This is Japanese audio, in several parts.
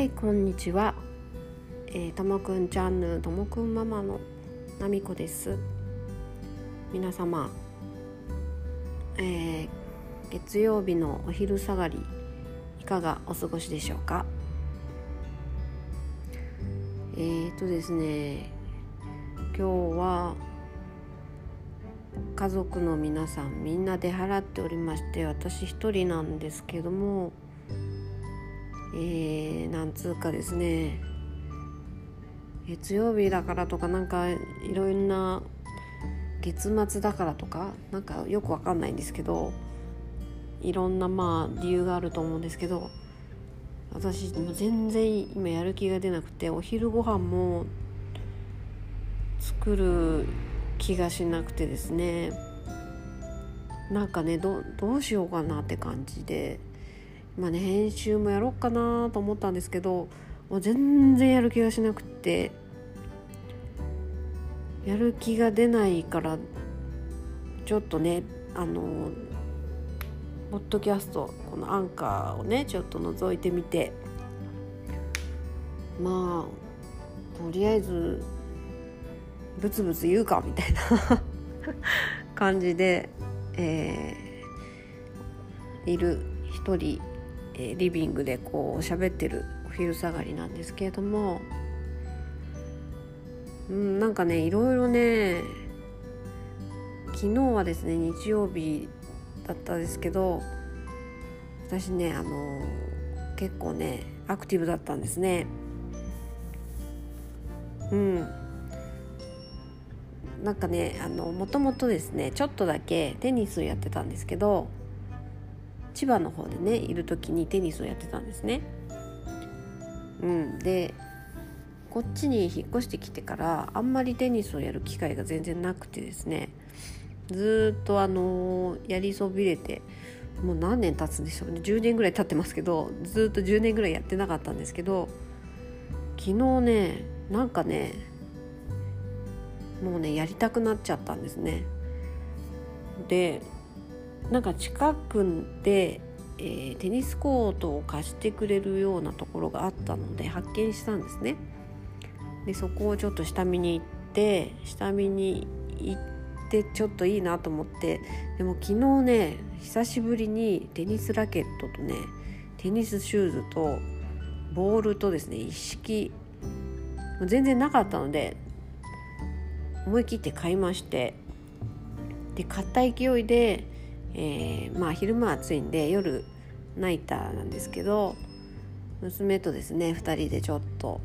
はいこんにちは、えー、ともくんチャンネルともくんママのなみこです。皆様、えー、月曜日のお昼下がりいかがお過ごしでしょうか？えーとですね今日は家族の皆さんみんな出払っておりまして私一人なんですけどもえー、なんつうかですね。月曜日だからとかなんかいろんな月末だからとかなんかよくわかんないんですけどいろんなまあ理由があると思うんですけど私も全然今やる気が出なくてお昼ご飯も作る気がしなくてですね。なんかねどどうしようかなって感じで。まあね編集もやろうかなと思ったんですけどもう全然やる気がしなくてやる気が出ないからちょっとねあのポッドキャストこのアンカーをねちょっと覗いてみてまあとりあえずブツブツ言うかみたいな 感じで、えー、いる一人えリビングでこう喋ってるお昼下がりなんですけれども、うん、なんかねいろいろね昨日はですね日曜日だったんですけど私ねあの結構ねアクティブだったんですね。うんなんかねあのもともとですねちょっとだけテニスをやってたんですけど千葉の方でねいる時にテニスをやってたんですね。うん、でこっちに引っ越してきてからあんまりテニスをやる機会が全然なくてですねずっとあのー、やりそびれてもう何年経つんでしょうね10年ぐらい経ってますけどずっと10年ぐらいやってなかったんですけど昨日ねなんかねもうねやりたくなっちゃったんですね。でなんか近くで、えー、テニスコートを貸してくれるようなところがあったので発見したんですね。でそこをちょっと下見に行って下見に行ってちょっといいなと思ってでも昨日ね久しぶりにテニスラケットとねテニスシューズとボールとですね一式全然なかったので思い切って買いましてで買った勢いでえー、まあ昼間暑いんで夜ナイターなんですけど娘とですね2人でちょっと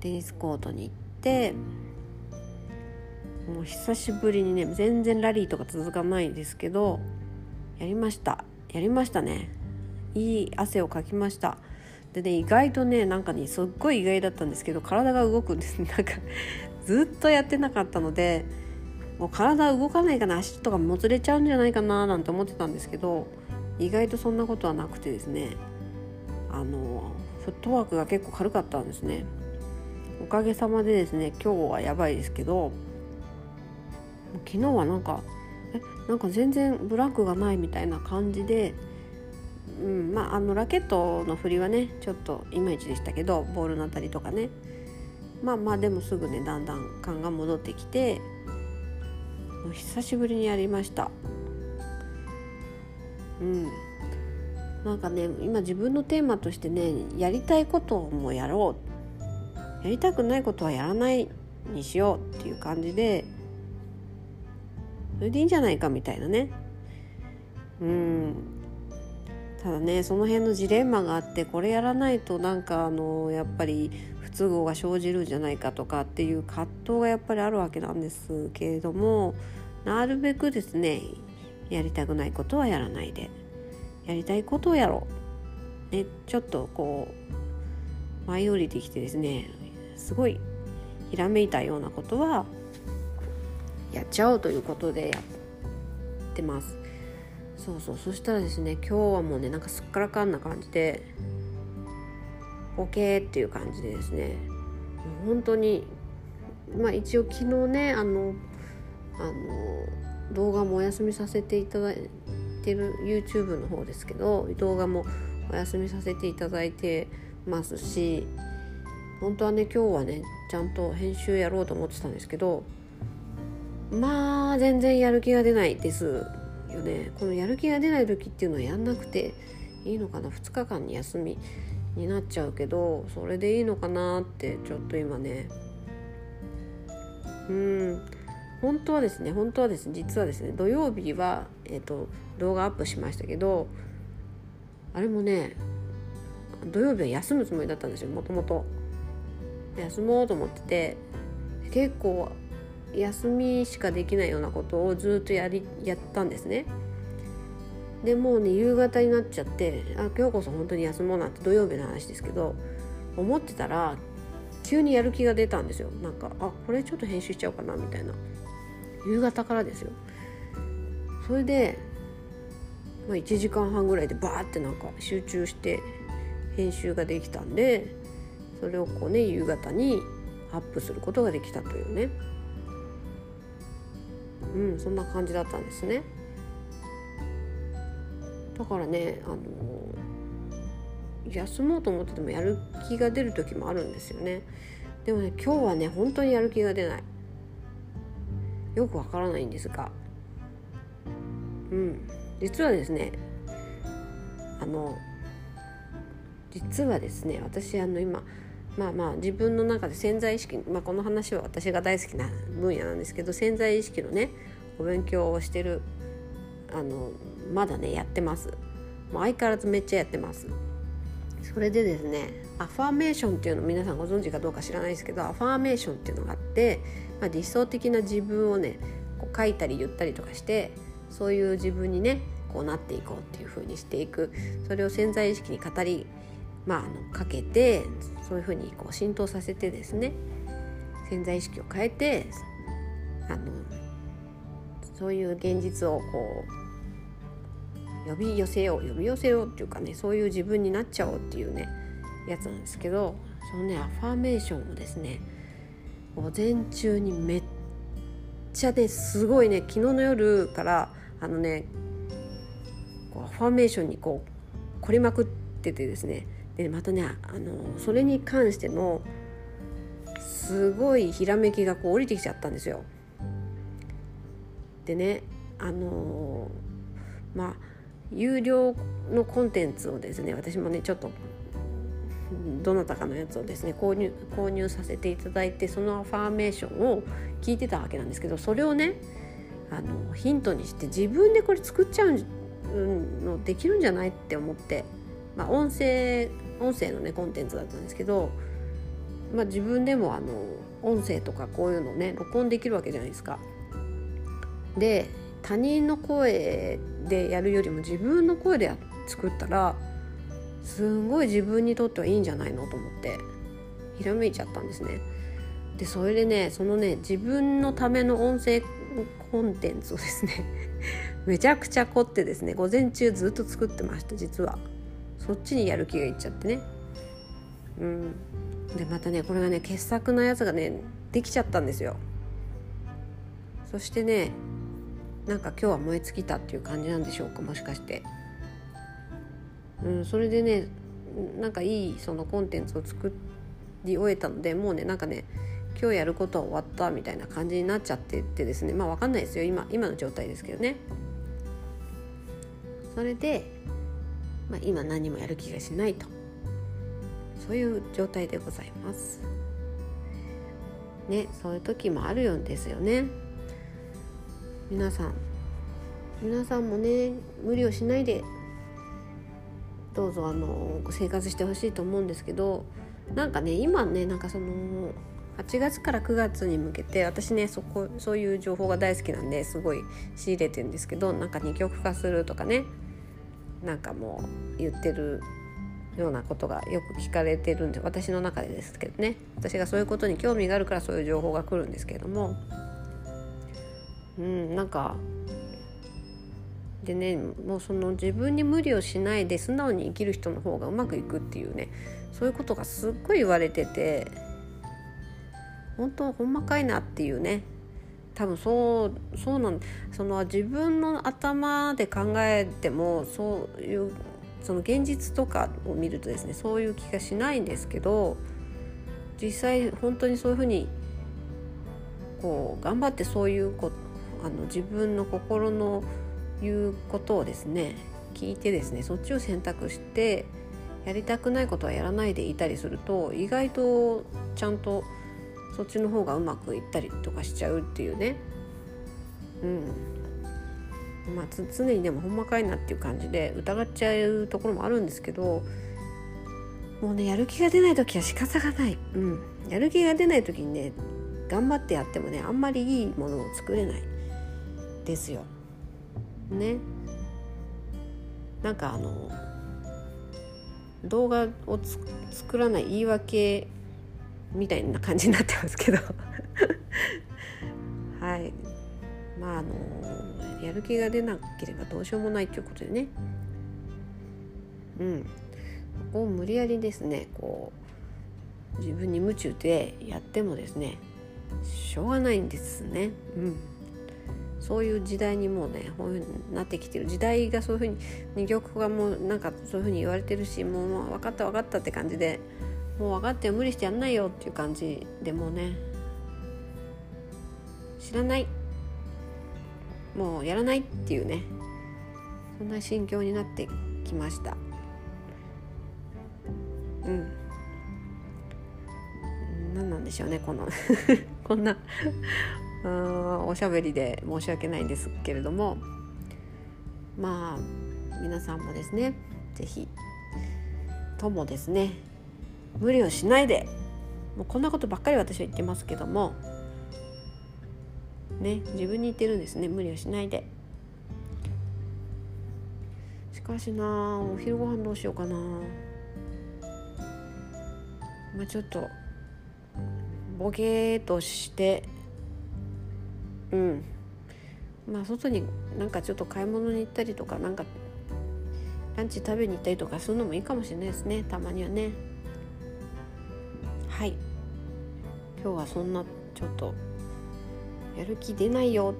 テニスコートに行ってもう久しぶりにね全然ラリーとか続かないですけどやりました。やりましたね。いい汗をかきました。でね意外とねなんかねすっごい意外だったんですけど体が動くんです。なんかずっとやってなかったのでもう体動かないかな足とかもつれちゃうんじゃないかななんて思ってたんですけど意外とそんなことはなくてですね。あのフットワークが結構軽かったんですね。おかげさまでですね今日はやばいですけど昨日はなんかえなんか全然ブランクがないみたいな感じでうんまあ、あのラケットの振りはねちょっといまいちでしたけどボールのあたりとかね。まあまあでもすぐねだんだん感が戻ってきてもう久しぶりにやりました。うん。なんかね今自分のテーマとしてねやりたいこともやろう。やりたくないことはやらないにしようっていう感じでそれでいいんじゃないかみたいなね。うん。ただねその辺のジレンマがあってこれやらないとなんかあのやっぱり不都合が生じるんじゃないかとかっていう葛藤がやっぱりあるわけなんですけれどもなるべくですねやりたくないことはやらないでやりたいことをやろう、ね、ちょっとこう舞い降りてきてですねすごいひらめいたようなことはやっちゃおうということでやってます。そうそう。そしたらですね今日はもうねなんかすっからかんな感じで OK っていう感じでですね。本当にまあ一応昨日ねあのあの動画もお休みさせていただいてる YouTube の方ですけど動画もお休みさせていただいてますし本当はね今日はねちゃんと編集やろうと思ってたんですけどまあ全然やる気が出ないです。よね。このやる気が出ない時っていうのはやんなくていいのかな？2日間に休みになっちゃうけどそれでいいのかなってちょっと今ね。うん。本当はですね本当はですね実はですね土曜日は、えーと、動画アップしましたけどあれもね土曜日は休むつもりだったんですよもともと休もうと思ってて結構休みしかできないようなことをずっとやりやったんですね。でもうね夕方になっちゃってあ今日こそ本当に休もうなんて土曜日の話ですけど思ってたら急にやる気が出たんですよ。なんかあこれちょっと編集しちゃおうかなみたいな。夕方からですよ。それで、まあ、1時間半ぐらいでバーってなんか集中して編集ができたんでそれをこうね夕方にアップすることができたというね。うんそんな感じだったんですね。だからねあの休もうと思っててもやる気が出る時もあるんですよね。でもね今日はね本当にやる気が出ない。よくわからないんですが。うん実はですねあの実はですね私あの今まあまあ自分の中で潜在意識、まあ、この話は私が大好きな分野なんですけど潜在意識のねお勉強をしてるあのまだねやってます。相変わらずめっちゃやってます。それでですねアファーメーションっていうの皆さんご存知かどうか知らないですけどアファーメーションっていうのがあって、まあ、理想的な自分をねこう書いたり言ったりとかしてそういう自分にねこうなっていこうっていう風にしていく。それを潜在意識に語り、まあ、あのかけてそういう風にこう浸透させてですね潜在意識を変えてあのそういう現実をこう呼び寄せよう呼び寄せようっていうかねそういう自分になっちゃおうっていうねやつなんですけどそのねアファーメーションをですね午前中にめっちゃですごいね昨日の夜からあのねこうアファーメーションにこう凝りまくっててですねでまたねあのそれに関してのすごいひらめきがこう降りてきちゃったんですよ。でねあのまあ有料のコンテンツをですね私もねちょっとどなたかのやつをですね購入購入させていただいてそのアファーメーションを聞いてたわけなんですけどそれをねあのヒントにして自分でこれ作っちゃうのできるんじゃないって思って、まあ、音声音声のねコンテンツだったんですけど、まあ、自分でもあの音声とかこういうのね録音できるわけじゃないですか。で他人の声でやるよりも自分の声で作ったらすんごい自分にとってはいいんじゃないのと思ってひらめいちゃったんですね。でそれでねそのね自分のための音声コンテンツをですね めちゃくちゃ凝ってですね午前中ずっと作ってました実はそっちにやる気がいっちゃってね。うん。でまたねこれがね傑作なやつがねできちゃったんですよ。そしてねなんか今日は燃え尽きたっていう感じなんでしょうかもしかして。うん、それでねなんかいいそのコンテンツを作り終えたのでもうねなんかね今日やることは終わったみたいな感じになっちゃっててですね。まあ分かんないですよ。今今の状態ですけどね。それで、まあ、今何もやる気がしないとそういう状態でございます。ねそういう時もあるようですよね。皆さん皆さんもね無理をしないでどうぞあの生活してほしいと思うんですけどなんかね今ねなんかその8月から9月に向けて私ねそこそういう情報が大好きなんですごい仕入れてるんですけどなんか二極化するとかねなんかもう言ってるようなことがよく聞かれてるんで私の中でですけどね。私がそういうことに興味があるからそういう情報が来るんですけれども。うんなんかでねもうその自分に無理をしないで素直に生きる人の方がうまくいくっていうねそういうことがすっごい言われてて本当ほんまかいなっていうね。多分そうそうなんその自分の頭で考えてもそういうその現実とかを見るとですねそういう気がしないんですけど実際本当にそういうふうにこう頑張ってそういうこあの自分の心の言うことをですね聞いてですねそっちを選択してやりたくないことはやらないでいたりすると意外とちゃんとそっちの方がうまくいったりとかしちゃうっていうね。うん。まあ常にでもほんまかいなっていう感じで疑っちゃうところもあるんですけどもうねやる気が出ない時は仕方がない、うん、やる気が出ない時にね頑張ってやってもねあんまりいいものを作れない。ですよ。ね。なんかあの動画を作らない言い訳みたいな感じになってますけど。はい。まああのやる気が出なければどうしようもないということでね。うん。ここを無理やりですねこう自分に夢中でやってもですねしょうがないんですね。うん。そういう時代にもうねこういうふうになってきてる時代がそういうふうに二極化もなんかそういうふうに言われてるしもう、まあ、分かった分かったって感じでもう分かって無理してやんないよっていう感じでもうね。知らない。もうやらないっていうね。そんな心境になってきました。うん。何なんでしょうねこの。こんなおしゃべりで申し訳ないんですけれども。まあ皆さんもですね是非ともですね無理をしないで。もうこんなことばっかり私は言ってますけども。ね自分に言ってるんですね。無理をしないで。しかしなお昼ご飯どうしようかな。まあちょっとボケーとして。うん。まあ外になんかちょっと買い物に行ったりとかなんかランチ食べに行ったりとかするのもいいかもしれないですね。たまにはね。はい。今日はそんなちょっとやる気出ないよ。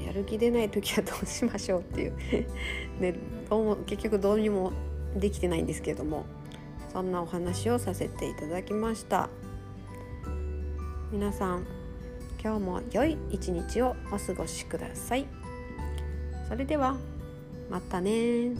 やる気出ない時はどうしましょうっていう。ねどうも結局どうにもできてないんですけれども。そんなお話をさせていただきました。皆さん今日も良い一日をお過ごしください。それではまたね